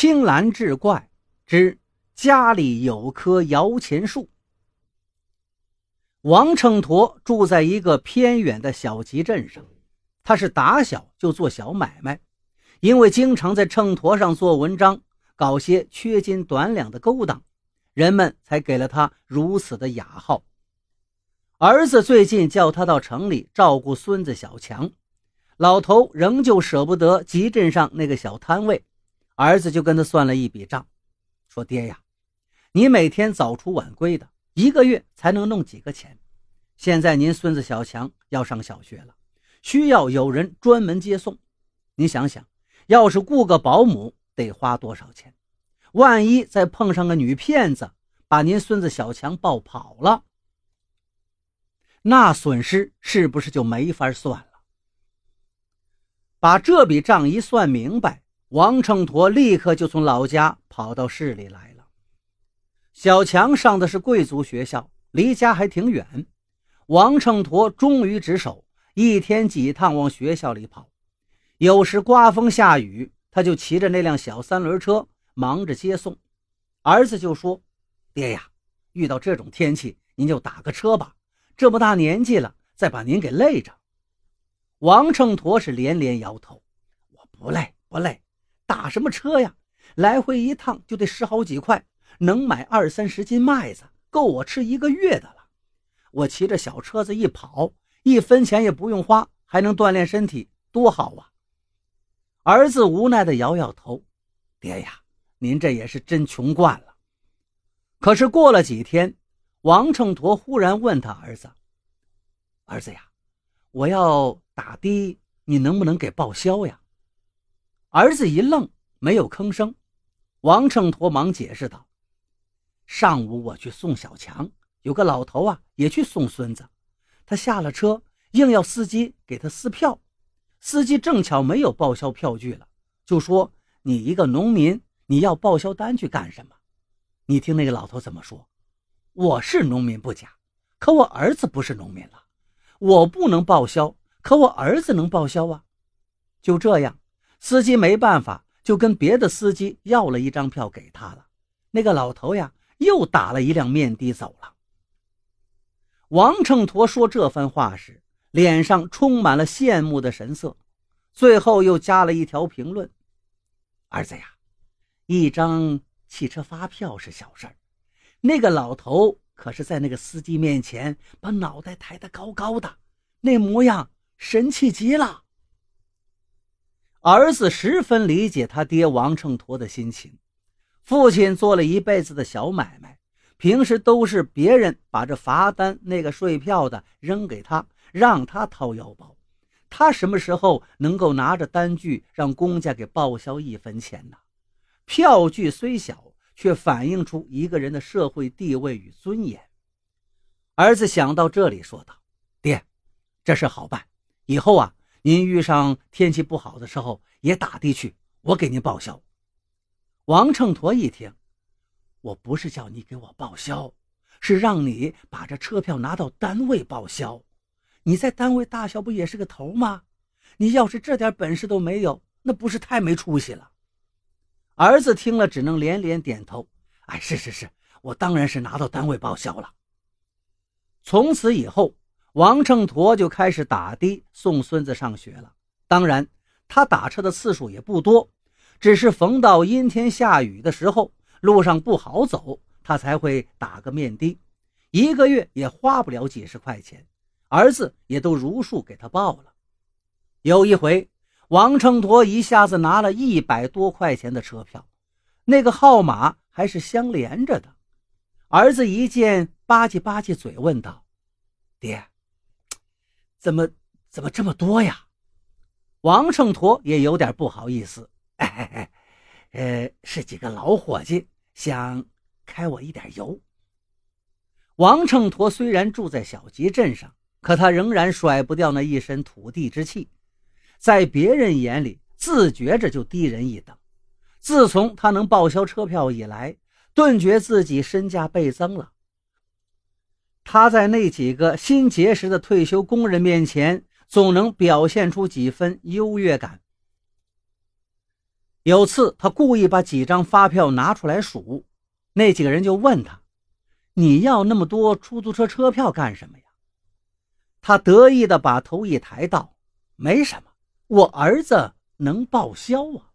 青兰志怪之家里有棵摇钱树。王秤砣住在一个偏远的小集镇上，他是打小就做小买卖，因为经常在秤砣上做文章，搞些缺斤短两的勾当，人们才给了他如此的雅号。儿子最近叫他到城里照顾孙子小强，老头仍旧舍不得集镇上那个小摊位。儿子就跟他算了一笔账，说：“爹呀，你每天早出晚归的，一个月才能弄几个钱？现在您孙子小强要上小学了，需要有人专门接送。你想想，要是雇个保姆，得花多少钱？万一再碰上个女骗子，把您孙子小强抱跑了，那损失是不是就没法算了？把这笔账一算明白。”王秤砣立刻就从老家跑到市里来了。小强上的是贵族学校，离家还挺远。王秤砣忠于职守，一天几趟往学校里跑。有时刮风下雨，他就骑着那辆小三轮车忙着接送。儿子就说：“爹呀，遇到这种天气，您就打个车吧。这么大年纪了，再把您给累着。”王秤砣是连连摇头：“我不累，不累。”打什么车呀？来回一趟就得十好几块，能买二三十斤麦子，够我吃一个月的了。我骑着小车子一跑，一分钱也不用花，还能锻炼身体，多好啊！儿子无奈地摇摇头：“爹呀，您这也是真穷惯了。”可是过了几天，王秤砣忽然问他儿子：“儿子呀，我要打的，你能不能给报销呀？”儿子一愣，没有吭声。王秤砣忙解释道：“上午我去送小强，有个老头啊也去送孙子。他下了车，硬要司机给他撕票。司机正巧没有报销票据了，就说：‘你一个农民，你要报销单据干什么？’你听那个老头怎么说？我是农民不假，可我儿子不是农民了，我不能报销，可我儿子能报销啊。就这样。”司机没办法，就跟别的司机要了一张票给他了。那个老头呀，又打了一辆面的走了。王秤砣说这番话时，脸上充满了羡慕的神色，最后又加了一条评论：“儿子呀，一张汽车发票是小事儿，那个老头可是在那个司机面前把脑袋抬得高高的，那模样神气极了。”儿子十分理解他爹王秤砣的心情。父亲做了一辈子的小买卖，平时都是别人把这罚单、那个税票的扔给他，让他掏腰包。他什么时候能够拿着单据让公家给报销一分钱呢？票据虽小，却反映出一个人的社会地位与尊严。儿子想到这里，说道：“爹，这事好办。以后啊。”您遇上天气不好的时候也打的去，我给您报销。王秤砣一听，我不是叫你给我报销，是让你把这车票拿到单位报销。你在单位大小不也是个头吗？你要是这点本事都没有，那不是太没出息了？儿子听了只能连连点头。哎，是是是，我当然是拿到单位报销了。从此以后。王秤砣就开始打的送孙子上学了。当然，他打车的次数也不多，只是逢到阴天下雨的时候，路上不好走，他才会打个面的。一个月也花不了几十块钱，儿子也都如数给他报了。有一回，王秤砣一下子拿了一百多块钱的车票，那个号码还是相连着的。儿子一见，吧唧吧唧嘴，问道：“爹。”怎么怎么这么多呀？王秤砣也有点不好意思。哎，呃，是几个老伙计想开我一点油。王秤砣虽然住在小集镇上，可他仍然甩不掉那一身土地之气，在别人眼里自觉着就低人一等。自从他能报销车票以来，顿觉自己身价倍增了。他在那几个新结识的退休工人面前，总能表现出几分优越感。有次他故意把几张发票拿出来数，那几个人就问他：“你要那么多出租车车票干什么呀？”他得意地把头一抬，道：“没什么，我儿子能报销啊。”